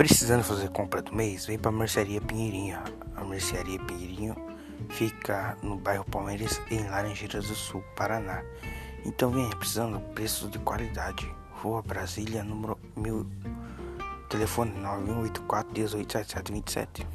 Precisando fazer compra do mês? Vem para a Mercearia Pinheirinho. A Mercearia Pinheirinho fica no bairro Palmeiras, em Laranjeiras do Sul, Paraná. Então vem precisando de preços de qualidade. Rua Brasília, número 1000, telefone 9184 187727.